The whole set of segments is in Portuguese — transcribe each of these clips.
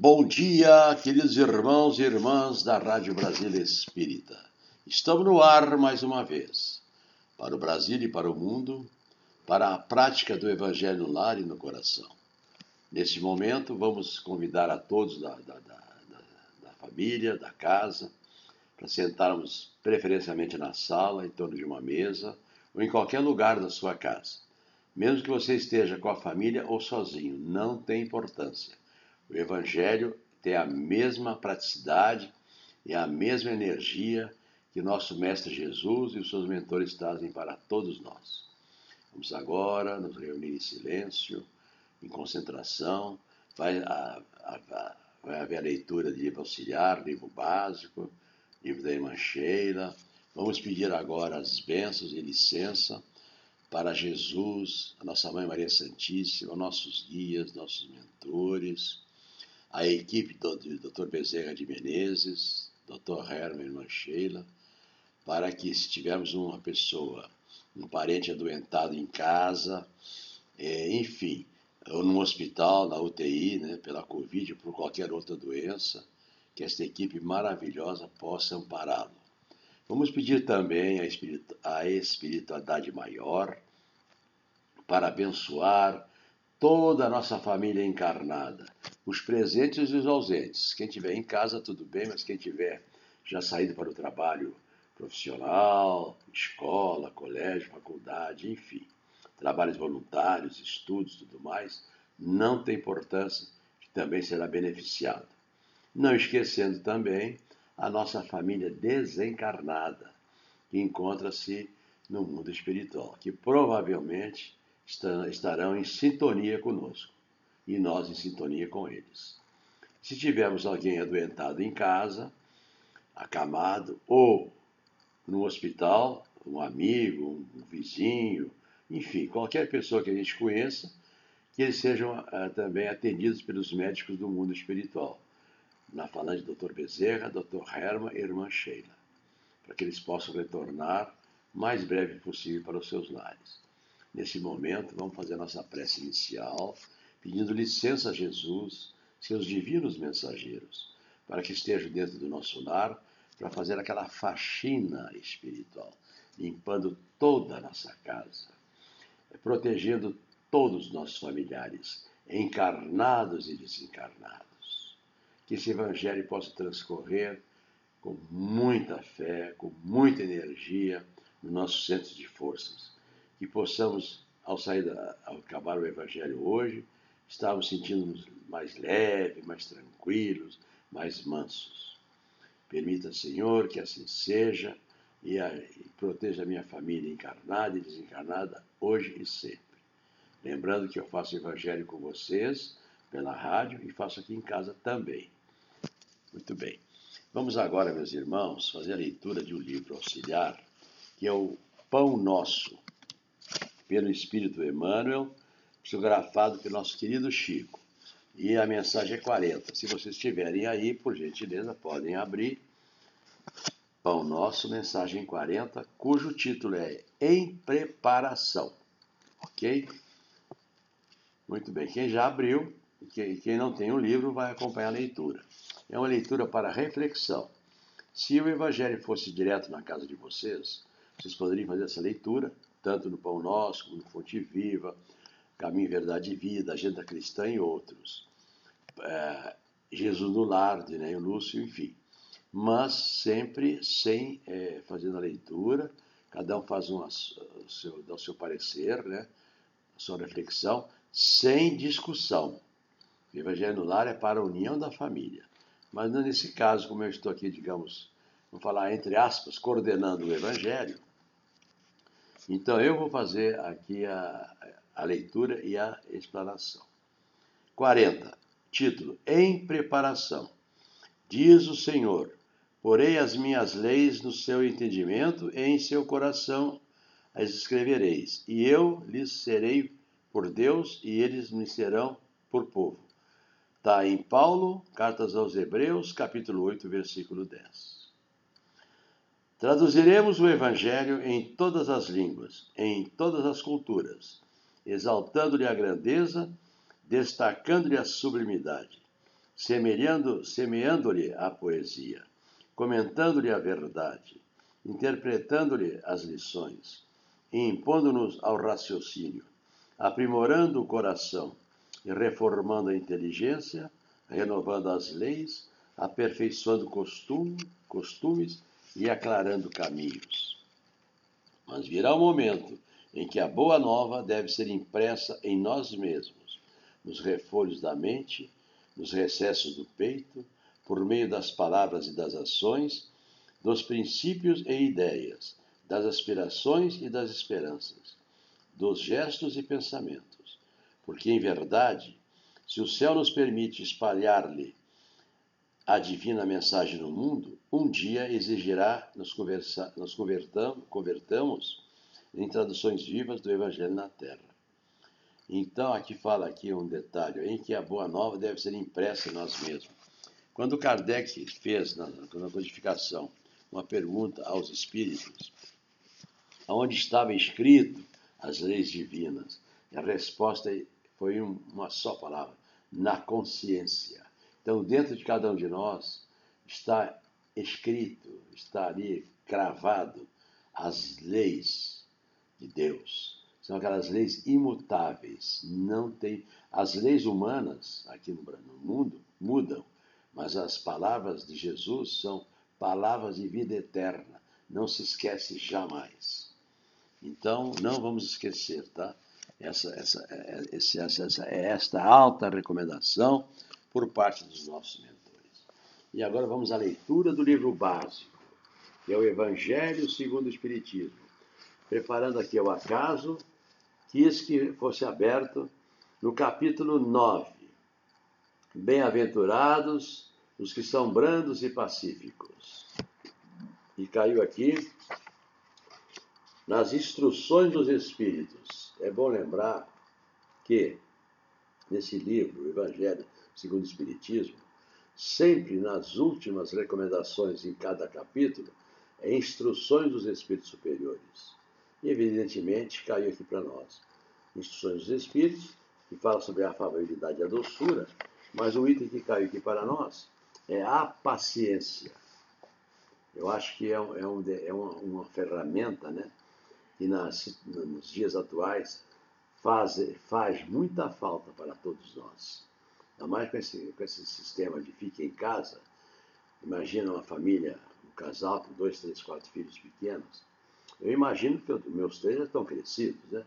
Bom dia, queridos irmãos e irmãs da Rádio Brasília Espírita. Estamos no ar mais uma vez, para o Brasil e para o mundo, para a prática do Evangelho no lar e no coração. Neste momento, vamos convidar a todos da, da, da, da família, da casa, para sentarmos preferencialmente na sala, em torno de uma mesa, ou em qualquer lugar da sua casa. Mesmo que você esteja com a família ou sozinho, não tem importância. O Evangelho tem a mesma praticidade e a mesma energia que nosso Mestre Jesus e os seus mentores trazem para todos nós. Vamos agora nos reunir em silêncio em concentração, vai, a, a, vai haver a leitura de livro auxiliar, livro básico, livro da irmã Sheila. Vamos pedir agora as bênçãos e licença para Jesus, a nossa Mãe Maria Santíssima, nossos guias, nossos mentores, a equipe do, Dr. Bezerra de Menezes, Dr. Herman Sheila, para que se tivermos uma pessoa, um parente adoentado em casa, é, enfim, ou no hospital, na UTI, né, pela Covid ou por qualquer outra doença, que esta equipe maravilhosa possa ampará-lo. Vamos pedir também a, espiritu a espiritualidade maior para abençoar toda a nossa família encarnada, os presentes e os ausentes. Quem tiver em casa, tudo bem, mas quem tiver já saído para o trabalho profissional, escola, colégio, faculdade, enfim trabalhos voluntários, estudos, tudo mais, não tem importância, que também será beneficiado. Não esquecendo também a nossa família desencarnada, que encontra-se no mundo espiritual, que provavelmente estarão em sintonia conosco e nós em sintonia com eles. Se tivermos alguém adoentado em casa, acamado ou no hospital, um amigo, um vizinho, enfim, qualquer pessoa que a gente conheça, que eles sejam uh, também atendidos pelos médicos do mundo espiritual. Na falando de Dr. Bezerra, Dr. Herman e Irmã Sheila, para que eles possam retornar mais breve possível para os seus lares. Nesse momento, vamos fazer a nossa prece inicial, pedindo licença a Jesus, seus divinos mensageiros, para que estejam dentro do nosso lar para fazer aquela faxina espiritual, limpando toda a nossa casa protegendo todos os nossos familiares, encarnados e desencarnados. Que esse Evangelho possa transcorrer com muita fé, com muita energia no nosso centro de forças. Que possamos, ao sair, da, ao acabar o Evangelho hoje, estarmos sentindo-nos mais leves, mais tranquilos, mais mansos. Permita, Senhor, que assim seja e, a, e proteja a minha família encarnada e desencarnada hoje e sempre. Lembrando que eu faço evangelho com vocês pela rádio e faço aqui em casa também. Muito bem. Vamos agora, meus irmãos, fazer a leitura de um livro auxiliar, que é o Pão Nosso, pelo Espírito Emmanuel, psicografado pelo nosso querido Chico. E a mensagem é 40. Se vocês estiverem aí, por gentileza, podem abrir Pão Nosso, mensagem 40, cujo título é Em Preparação. Ok? Muito bem. Quem já abriu e quem não tem o livro vai acompanhar a leitura. É uma leitura para reflexão. Se o Evangelho fosse direto na casa de vocês, vocês poderiam fazer essa leitura, tanto no Pão Nosso, como no Fonte Viva, Caminho, Verdade e Vida, Agenda Cristã e outros. É, Jesus no Lar, de Neio Lúcio, enfim mas sempre sem é, fazendo a leitura, cada um faz um, seu, dá o seu parecer, né, a sua reflexão, sem discussão. O Evangelho no Lar é para a união da família. Mas nesse caso, como eu estou aqui, digamos, vou falar entre aspas, coordenando o Evangelho, então eu vou fazer aqui a, a leitura e a explanação. 40. Título: Em preparação. Diz o Senhor: Porei as minhas leis no seu entendimento e em seu coração as escrevereis, e eu lhes serei por Deus e eles me serão por povo. Está em Paulo, Cartas aos Hebreus, capítulo 8, versículo 10. Traduziremos o Evangelho em todas as línguas, em todas as culturas, exaltando-lhe a grandeza, destacando-lhe a sublimidade semeando-lhe a poesia, comentando-lhe a verdade, interpretando-lhe as lições impondo-nos ao raciocínio, aprimorando o coração e reformando a inteligência, renovando as leis, aperfeiçoando costume, costumes e aclarando caminhos. Mas virá o momento em que a boa nova deve ser impressa em nós mesmos, nos refolhos da mente, nos recessos do peito, por meio das palavras e das ações, dos princípios e ideias, das aspirações e das esperanças, dos gestos e pensamentos. Porque, em verdade, se o céu nos permite espalhar-lhe a divina mensagem no mundo, um dia exigirá nos, conversa, nos convertamos, convertamos em traduções vivas do Evangelho na Terra. Então, aqui fala aqui um detalhe, em que a Boa Nova deve ser impressa em nós mesmos. Quando Kardec fez na, na codificação uma pergunta aos espíritos, onde estava escrito as leis divinas, a resposta foi uma só palavra: na consciência. Então, dentro de cada um de nós está escrito, está ali cravado as leis de Deus. São aquelas leis imutáveis. Não tem as leis humanas aqui no, mundo mudam, mas as palavras de Jesus são palavras de vida eterna. Não se esquece jamais. Então, não vamos esquecer, tá? Essa, essa, é, essa, essa, é esta alta recomendação por parte dos nossos mentores. E agora vamos à leitura do livro básico, que é o Evangelho segundo o Espiritismo. Preparando aqui o acaso, quis que fosse aberto no capítulo 9. Bem-aventurados os que são brandos e pacíficos. E caiu aqui nas instruções dos Espíritos. É bom lembrar que nesse livro, o Evangelho segundo o Espiritismo, sempre nas últimas recomendações em cada capítulo, é instruções dos Espíritos superiores. E, evidentemente, caiu aqui para nós. Instruções dos Espíritos, que fala sobre a afabilidade e a doçura, mas o item que caiu aqui para nós é a paciência. Eu acho que é, é, um, é uma, uma, ferramenta né, que nas, nos dias atuais faz, faz muita falta para todos nós. Ainda mais com esse, com esse sistema de fique em casa. Imagina uma família, um casal com dois, três, quatro filhos pequenos. Eu imagino que eu, meus três já estão crescidos, né?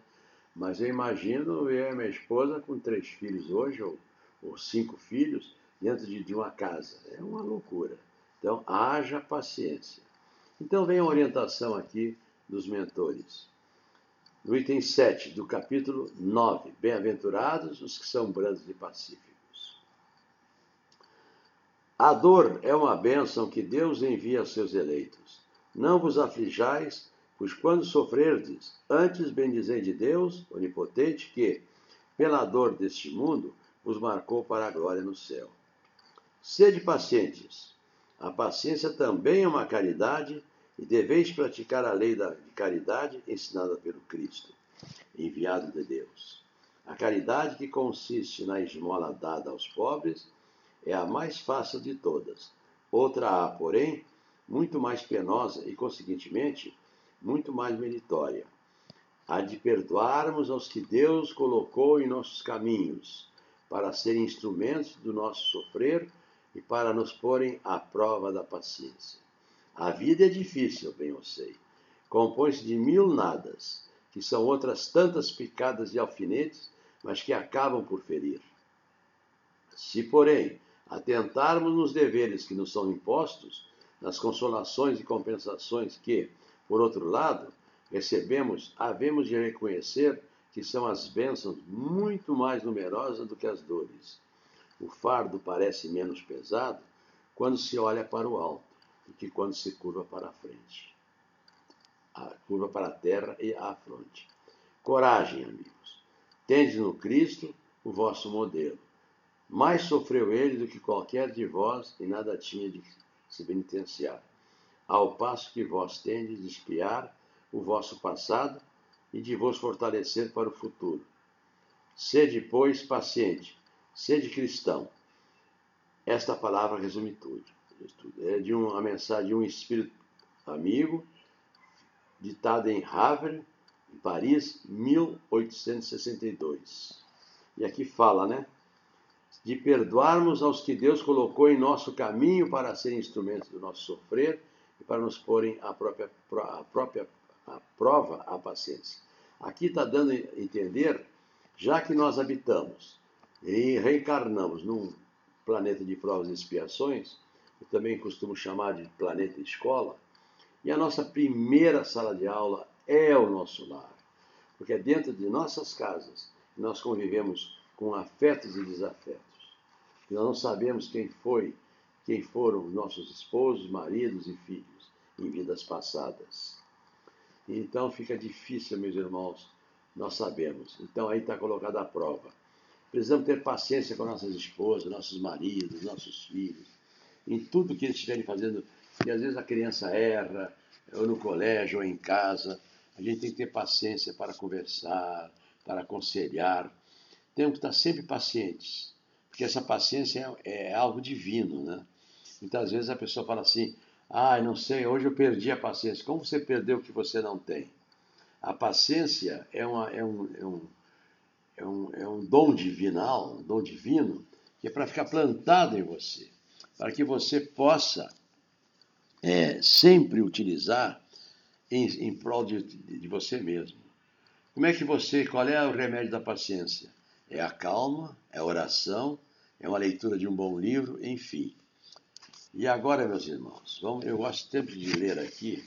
Mas eu imagino eu e minha esposa com três filhos hoje, ou, ou cinco filhos, dentro de, de uma casa. É uma loucura. Então, haja paciência. Então, vem a orientação aqui dos mentores. No item 7 do capítulo 9: Bem-aventurados os que são brandos e pacíficos. A dor é uma bênção que Deus envia aos seus eleitos. Não vos aflijais, pois quando sofrerdes, antes bendizei de Deus, onipotente, que, pela dor deste mundo, vos marcou para a glória no céu. Sede pacientes. A paciência também é uma caridade, e deveis praticar a lei da caridade ensinada pelo Cristo, enviado de Deus. A caridade que consiste na esmola dada aos pobres é a mais fácil de todas. Outra há, porém, muito mais penosa e, consequentemente, muito mais meritória. A de perdoarmos aos que Deus colocou em nossos caminhos, para serem instrumentos do nosso sofrer e para nos porem à prova da paciência. A vida é difícil, bem eu sei. Compõe-se de mil nadas, que são outras tantas picadas de alfinetes, mas que acabam por ferir. Se, porém, atentarmos nos deveres que nos são impostos, nas consolações e compensações que, por outro lado, recebemos, havemos de reconhecer que são as bênçãos muito mais numerosas do que as dores. O fardo parece menos pesado quando se olha para o alto do que quando se curva para a frente. A curva para a terra e à fronte. Coragem, amigos. Tendes no Cristo o vosso modelo mais sofreu ele do que qualquer de vós e nada tinha de se penitenciar. Ao passo que vós tendes de espiar o vosso passado e de vos fortalecer para o futuro. Sede, pois, paciente, sede cristão. esta palavra resume tudo. É de uma mensagem de um espírito amigo, ditada em Havre, em Paris, 1862. E aqui fala, né? De perdoarmos aos que Deus colocou em nosso caminho para serem instrumentos do nosso sofrer e para nos porem a própria, a própria a prova a paciência. Aqui está dando a entender, já que nós habitamos e reencarnamos num planeta de provas e expiações, eu também costumo chamar de planeta escola, e a nossa primeira sala de aula é o nosso lar, porque é dentro de nossas casas que nós convivemos com afetos e desafetos. Nós não sabemos quem foi, quem foram nossos esposos, maridos e filhos em vidas passadas. Então fica difícil, meus irmãos, nós sabemos. Então aí está colocada a prova. Precisamos ter paciência com nossas esposas, nossos maridos, nossos filhos, em tudo que eles estiverem fazendo. E às vezes a criança erra, ou no colégio, ou em casa. A gente tem que ter paciência para conversar, para aconselhar. Temos que estar sempre pacientes, porque essa paciência é, é algo divino, né? Muitas vezes a pessoa fala assim: ah, não sei, hoje eu perdi a paciência. Como você perdeu o que você não tem? A paciência é, uma, é, um, é, um, é, um, é um dom divinal, um dom divino, que é para ficar plantado em você, para que você possa é, sempre utilizar em, em prol de, de você mesmo. Como é que você, qual é o remédio da paciência? É a calma, é a oração, é uma leitura de um bom livro, enfim. E agora, meus irmãos, vamos, eu gosto sempre de ler aqui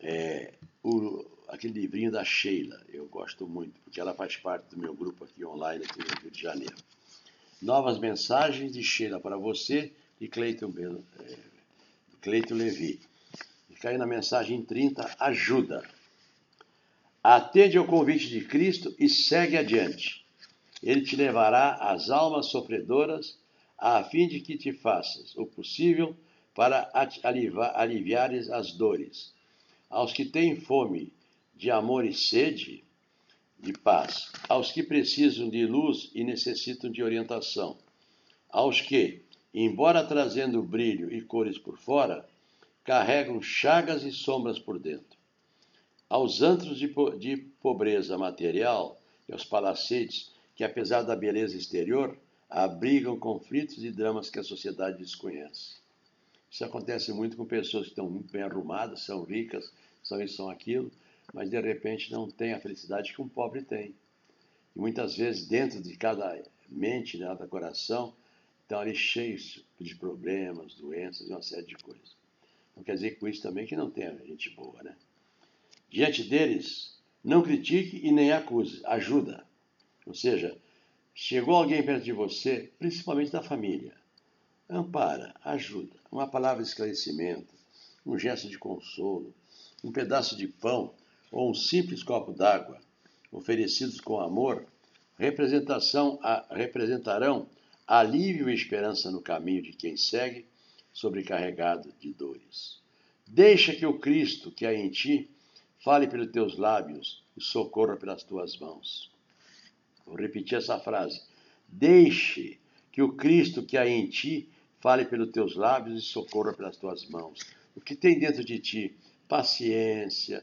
é, o, aquele livrinho da Sheila. Eu gosto muito, porque ela faz parte do meu grupo aqui online, aqui no Rio de Janeiro. Novas mensagens de Sheila para você, de Cleiton, é, Levi. E cai na mensagem 30, ajuda. Atende ao convite de Cristo e segue adiante. Ele te levará às almas sofredoras a fim de que te faças o possível para aliviares as dores. Aos que têm fome de amor e sede de paz, aos que precisam de luz e necessitam de orientação, aos que, embora trazendo brilho e cores por fora, carregam chagas e sombras por dentro, aos antros de, po de pobreza material e aos palacetes que, apesar da beleza exterior, abrigam conflitos e dramas que a sociedade desconhece. Isso acontece muito com pessoas que estão bem arrumadas, são ricas, são isso, são aquilo, mas de repente não têm a felicidade que um pobre tem. E muitas vezes dentro de cada mente, de cada coração, estão ali cheios de problemas, doenças e uma série de coisas. Não quer dizer com isso também que não tenha gente boa, né? Diante deles, não critique e nem acuse, ajuda. Ou seja, Chegou alguém perto de você, principalmente da família. Ampara, ajuda, uma palavra de esclarecimento, um gesto de consolo, um pedaço de pão ou um simples copo d'água, oferecidos com amor, representação a, representarão alívio e esperança no caminho de quem segue, sobrecarregado de dores. Deixa que o Cristo que há em ti fale pelos teus lábios e socorra pelas tuas mãos. Vou repetir essa frase. Deixe que o Cristo que há em ti fale pelos teus lábios e socorra pelas tuas mãos. O que tem dentro de ti? Paciência,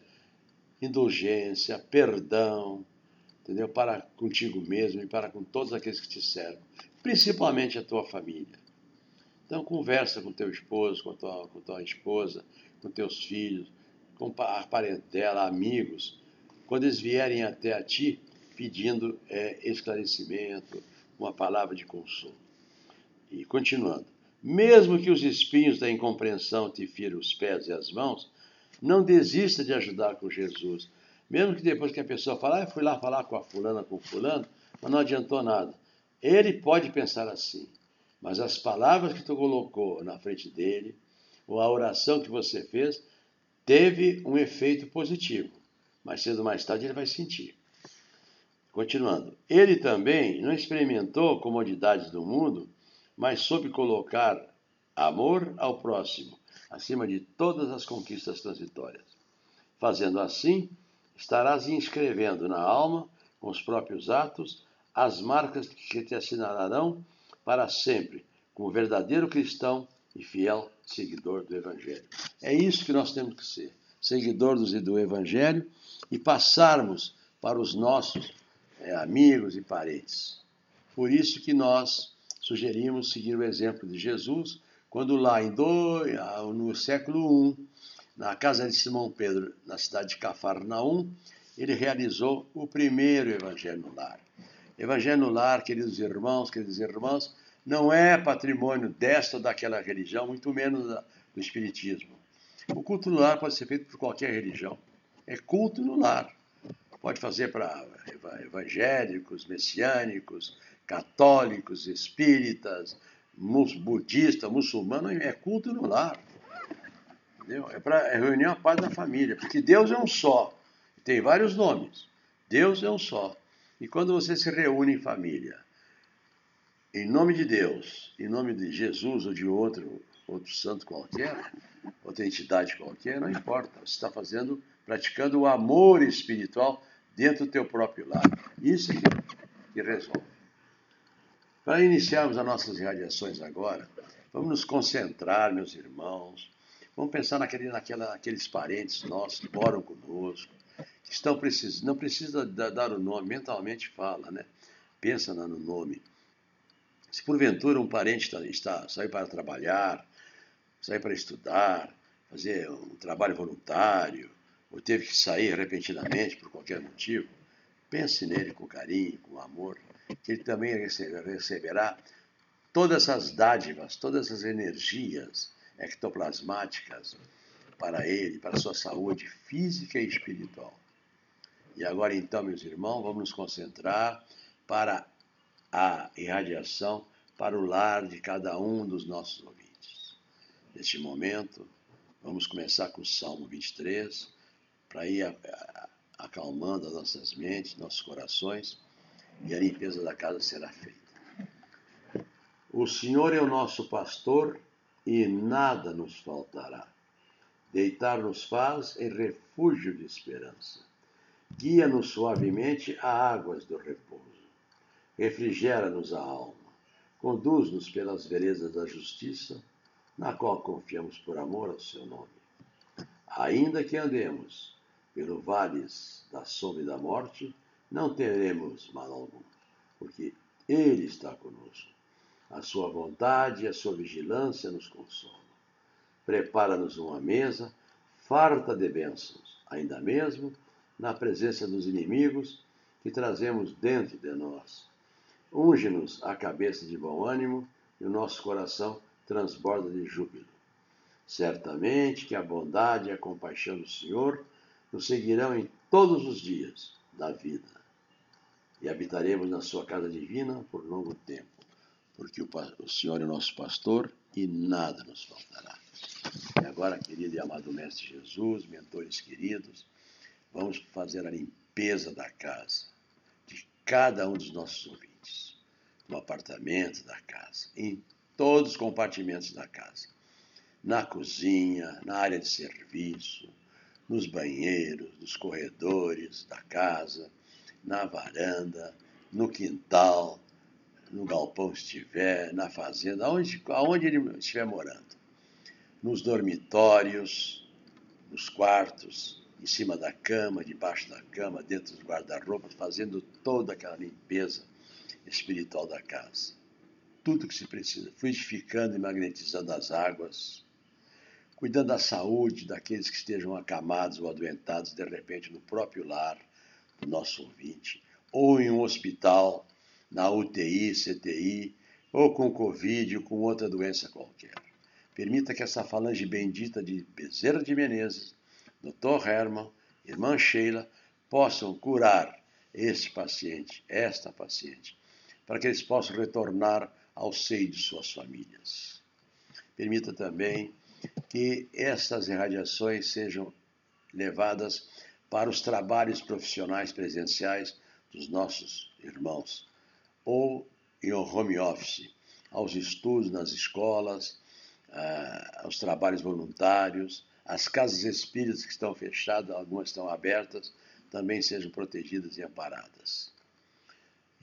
indulgência, perdão, entendeu? Para contigo mesmo e para com todos aqueles que te servem, principalmente a tua família. Então conversa com teu esposo, com tua, com tua esposa, com teus filhos, com a parentela, amigos. Quando eles vierem até a ti, pedindo é, esclarecimento, uma palavra de consolo. E continuando. Mesmo que os espinhos da incompreensão te firam os pés e as mãos, não desista de ajudar com Jesus. Mesmo que depois que a pessoa fala, ah, fui lá falar com a fulana, com o fulano, mas não adiantou nada. Ele pode pensar assim, mas as palavras que tu colocou na frente dele, ou a oração que você fez, teve um efeito positivo. Mas cedo ou mais tarde ele vai sentir. Continuando, ele também não experimentou comodidades do mundo, mas soube colocar amor ao próximo acima de todas as conquistas transitórias. Fazendo assim, estarás inscrevendo na alma, com os próprios atos, as marcas que te assinalarão para sempre, como verdadeiro cristão e fiel seguidor do Evangelho. É isso que nós temos que ser, seguidores do Evangelho e passarmos para os nossos é, amigos e parentes. Por isso que nós sugerimos seguir o exemplo de Jesus, quando lá em do, no século I, na casa de Simão Pedro, na cidade de Cafarnaum, ele realizou o primeiro evangelho no lar. Evangelho no lar, queridos irmãos, queridas irmãs, não é patrimônio desta ou daquela religião, muito menos do espiritismo. O culto no lar pode ser feito por qualquer religião. É culto no lar. Pode fazer para evangélicos, messiânicos, católicos, espíritas, budistas, muçulmanos, é culto no lar. Entendeu? É para é reunir a paz da família, porque Deus é um só. Tem vários nomes. Deus é um só. E quando você se reúne em família, em nome de Deus, em nome de Jesus ou de outro, outro santo qualquer, outra entidade qualquer, não importa. Você está fazendo, praticando o amor espiritual dentro do teu próprio lar. Isso é que, que resolve. Para iniciarmos as nossas irradiações agora, vamos nos concentrar, meus irmãos. Vamos pensar naquele, naquela, naqueles parentes nossos que moram conosco, que estão precisando. Não precisa dar o nome, mentalmente fala, né? Pensa no nome se porventura um parente está, está saiu para trabalhar, saiu para estudar, fazer um trabalho voluntário, ou teve que sair repentinamente por qualquer motivo, pense nele com carinho, com amor, que ele também receberá todas essas dádivas, todas essas energias ectoplasmáticas para ele, para a sua saúde física e espiritual. E agora então, meus irmãos, vamos nos concentrar para a irradiação para o lar de cada um dos nossos ouvintes. Neste momento, vamos começar com o Salmo 23, para ir acalmando as nossas mentes, nossos corações, e a limpeza da casa será feita. O Senhor é o nosso pastor e nada nos faltará. Deitar-nos faz em refúgio de esperança. Guia-nos suavemente a águas do repouso refrigera-nos a alma, conduz-nos pelas veredas da justiça, na qual confiamos por amor ao seu nome. Ainda que andemos pelo vales da sombra e da morte, não teremos mal algum, porque Ele está conosco. A sua vontade e a sua vigilância nos consolam. Prepara-nos uma mesa farta de bênçãos, ainda mesmo na presença dos inimigos que trazemos dentro de nós Unge-nos a cabeça de bom ânimo e o nosso coração transborda de júbilo. Certamente que a bondade e a compaixão do Senhor nos seguirão em todos os dias da vida e habitaremos na sua casa divina por longo tempo, porque o Senhor é nosso pastor e nada nos faltará. E agora, querido e amado Mestre Jesus, mentores queridos, vamos fazer a limpeza da casa de cada um dos nossos ouvintes no apartamento da casa, em todos os compartimentos da casa. Na cozinha, na área de serviço, nos banheiros, nos corredores da casa, na varanda, no quintal, no galpão estiver, na fazenda, aonde, aonde ele estiver morando. Nos dormitórios, nos quartos, em cima da cama, debaixo da cama, dentro dos guarda-roupas, fazendo toda aquela limpeza espiritual da casa. Tudo que se precisa, fluidificando e magnetizando as águas, cuidando da saúde daqueles que estejam acamados ou adoentados de repente no próprio lar do nosso ouvinte, ou em um hospital, na UTI, CTI, ou com Covid ou com outra doença qualquer. Permita que essa falange bendita de Bezerra de Menezes, Dr. Herman, irmã Sheila, possam curar esse paciente, esta paciente, para que eles possam retornar ao seio de suas famílias. Permita também que estas irradiações sejam levadas para os trabalhos profissionais presenciais dos nossos irmãos, ou em home office, aos estudos nas escolas, aos trabalhos voluntários, as casas espíritas que estão fechadas, algumas estão abertas, também sejam protegidas e amparadas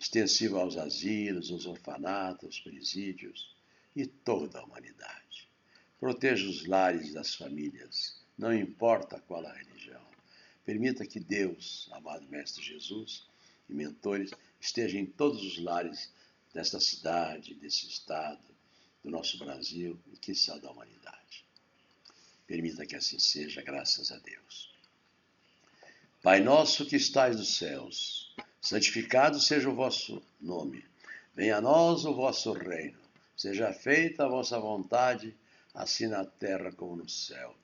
extensiva aos asilos, aos orfanatos, aos presídios e toda a humanidade. Proteja os lares das famílias, não importa qual a religião. Permita que Deus, amado Mestre Jesus e mentores, esteja em todos os lares desta cidade, desse estado, do nosso Brasil e que da humanidade. Permita que assim seja, graças a Deus. Pai nosso que estais nos céus, santificado seja o vosso nome. Venha a nós o vosso reino. Seja feita a vossa vontade, assim na terra como no céu.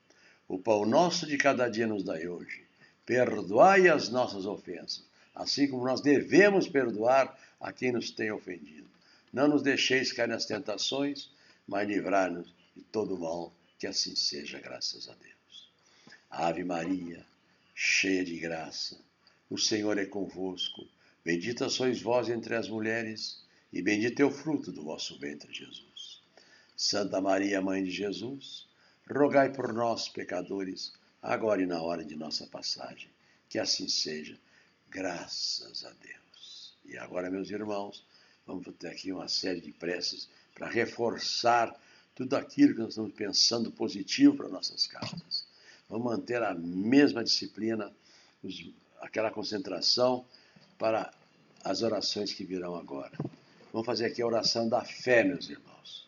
O pão nosso de cada dia nos dai hoje. Perdoai as nossas ofensas, assim como nós devemos perdoar a quem nos tem ofendido. Não nos deixeis cair nas tentações, mas livrai-nos de todo mal, que assim seja, graças a Deus. Ave Maria, cheia de graça, o Senhor é convosco. Bendita sois vós entre as mulheres, e bendito é o fruto do vosso ventre, Jesus. Santa Maria, Mãe de Jesus, rogai por nós, pecadores, agora e na hora de nossa passagem. Que assim seja, graças a Deus. E agora, meus irmãos, vamos ter aqui uma série de preces para reforçar tudo aquilo que nós estamos pensando positivo para nossas casas. Vamos manter a mesma disciplina, aquela concentração para as orações que virão agora. Vamos fazer aqui a oração da fé, meus irmãos,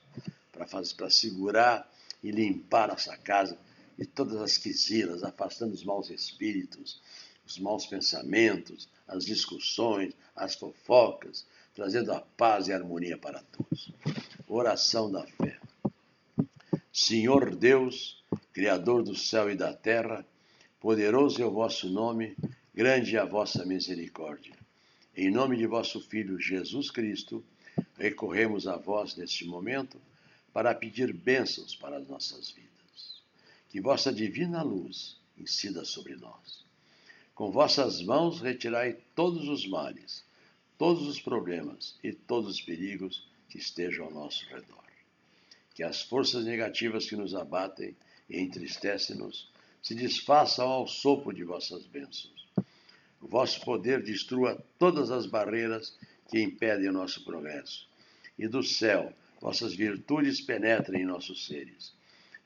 para segurar e limpar nossa casa de todas as quisilas, afastando os maus espíritos, os maus pensamentos, as discussões, as fofocas, trazendo a paz e a harmonia para todos. Oração da fé. Senhor Deus, Criador do céu e da terra, poderoso é o vosso nome, grande é a vossa misericórdia. Em nome de vosso Filho Jesus Cristo, recorremos a vós neste momento para pedir bênçãos para as nossas vidas. Que vossa divina luz incida sobre nós. Com vossas mãos retirai todos os males, todos os problemas e todos os perigos que estejam ao nosso redor que as forças negativas que nos abatem e entristecem-nos se desfaçam ao sopro de vossas bênçãos. O vosso poder destrua todas as barreiras que impedem o nosso progresso. E do céu, vossas virtudes penetrem em nossos seres,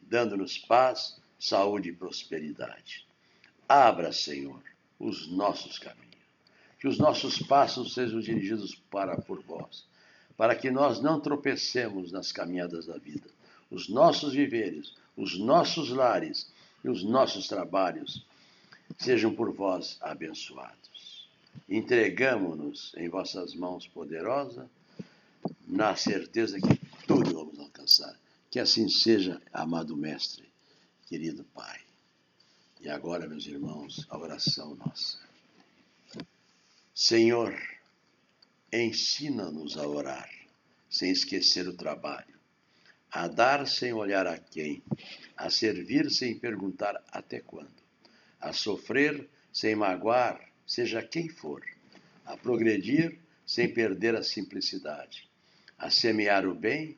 dando-nos paz, saúde e prosperidade. Abra, Senhor, os nossos caminhos. Que os nossos passos sejam dirigidos para por vós para que nós não tropecemos nas caminhadas da vida. Os nossos viveres, os nossos lares e os nossos trabalhos sejam por vós abençoados. Entregamo-nos em vossas mãos poderosa, na certeza que. Que assim seja, amado Mestre, querido Pai. E agora, meus irmãos, a oração nossa. Senhor, Ensina-nos a orar, sem esquecer o trabalho, a dar sem olhar a quem, a servir sem perguntar até quando, a sofrer sem magoar, seja quem for, a progredir sem perder a simplicidade, a semear o bem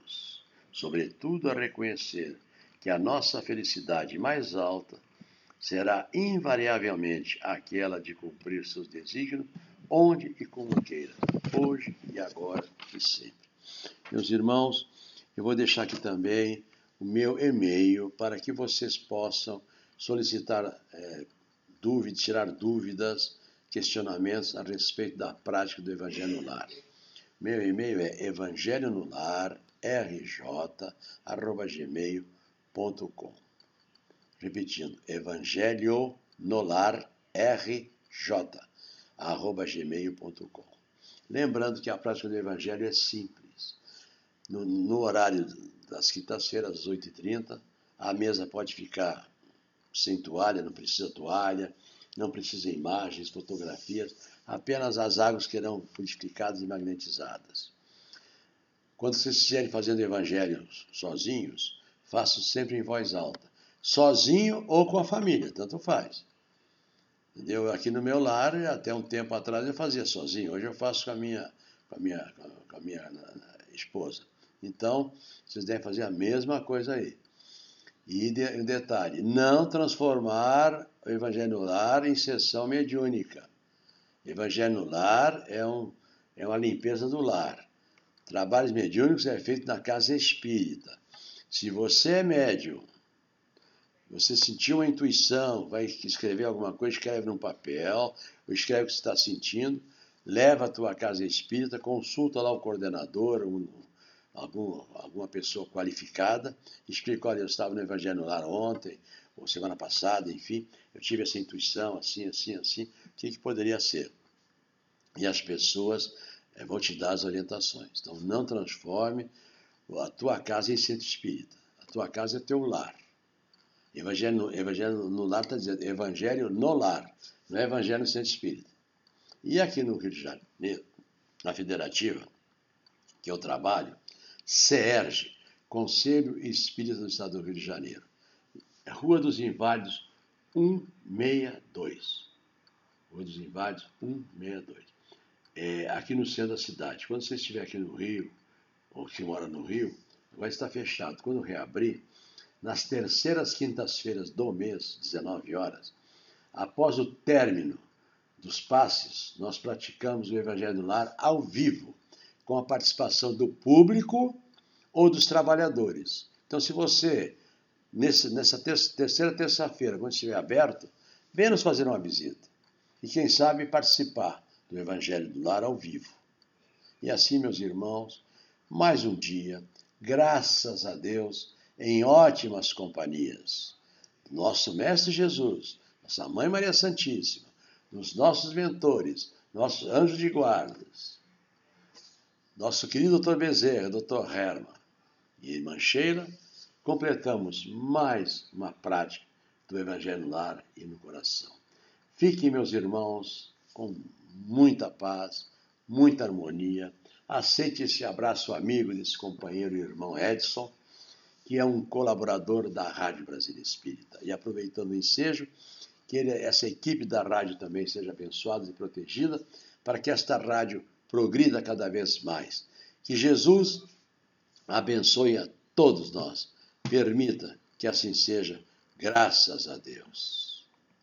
sobretudo, a reconhecer que a nossa felicidade mais alta será invariavelmente aquela de cumprir seus desígnios onde e como queira, hoje e agora e sempre. Meus irmãos, eu vou deixar aqui também o meu e-mail para que vocês possam solicitar é, dúvidas, tirar dúvidas, questionamentos a respeito da prática do Evangelho no Lar. Meu e-mail é evangelho no lar, rj, arroba, gmail, Repetindo, evangelho nolar rj arroba gmail.com. Lembrando que a prática do evangelho é simples. No, no horário das quintas-feiras, às 8h30, a mesa pode ficar sem toalha, não precisa toalha, não precisa imagens, fotografias, apenas as águas que serão purificadas e magnetizadas. Quando vocês estiverem fazendo evangelho sozinhos, façam sempre em voz alta. Sozinho ou com a família, tanto faz. Entendeu? Aqui no meu lar, até um tempo atrás eu fazia sozinho, hoje eu faço com a minha, com a minha, com a minha esposa. Então, vocês devem fazer a mesma coisa aí. E de, um detalhe, não transformar o evangelho lar em sessão mediúnica. Evangelho lar é, um, é uma limpeza do lar. Trabalhos mediúnicos é feito na casa espírita. Se você é médium, você sentiu uma intuição, vai escrever alguma coisa, escreve num papel, ou escreve o que você está sentindo, leva à tua casa espírita, consulta lá o coordenador, um, algum, alguma pessoa qualificada, explica, olha, eu estava no Evangelho Lar ontem, ou semana passada, enfim, eu tive essa intuição, assim, assim, assim, o que, que poderia ser? E as pessoas vão te dar as orientações. Então, não transforme a tua casa em centro espírita. A tua casa é teu lar. Evangelho, evangelho no lar está dizendo evangelho no lar, não é evangelho no centro espírita. E aqui no Rio de Janeiro, na Federativa, que eu trabalho, CERJ, Conselho Espírita do Estado do Rio de Janeiro. Rua dos Inválidos, 162. Rua dos Inválidos, 162. É, aqui no centro da cidade. Quando você estiver aqui no Rio, ou que mora no Rio, vai estar fechado. Quando reabrir, nas terceiras quintas-feiras do mês, 19 horas, após o término dos passes, nós praticamos o Evangelho do Lar ao vivo, com a participação do público ou dos trabalhadores. Então, se você, nesse, nessa terceira terça-feira, quando estiver aberto, venha nos fazer uma visita. E quem sabe participar do Evangelho do Lar ao vivo. E assim, meus irmãos, mais um dia, graças a Deus, em ótimas companhias. Nosso Mestre Jesus, nossa Mãe Maria Santíssima, dos nossos mentores, nossos anjos de guardas, nosso querido Dr. Bezerra, Dr. Herman e irmã Sheila, completamos mais uma prática do Evangelho no lar e no coração. Fiquem, meus irmãos, com muita paz, muita harmonia. Aceite esse abraço amigo desse companheiro e irmão Edson, que é um colaborador da Rádio Brasília Espírita. E aproveitando o ensejo, que ele, essa equipe da rádio também seja abençoada e protegida, para que esta rádio progrida cada vez mais. Que Jesus abençoe a todos nós. Permita que assim seja, graças a Deus.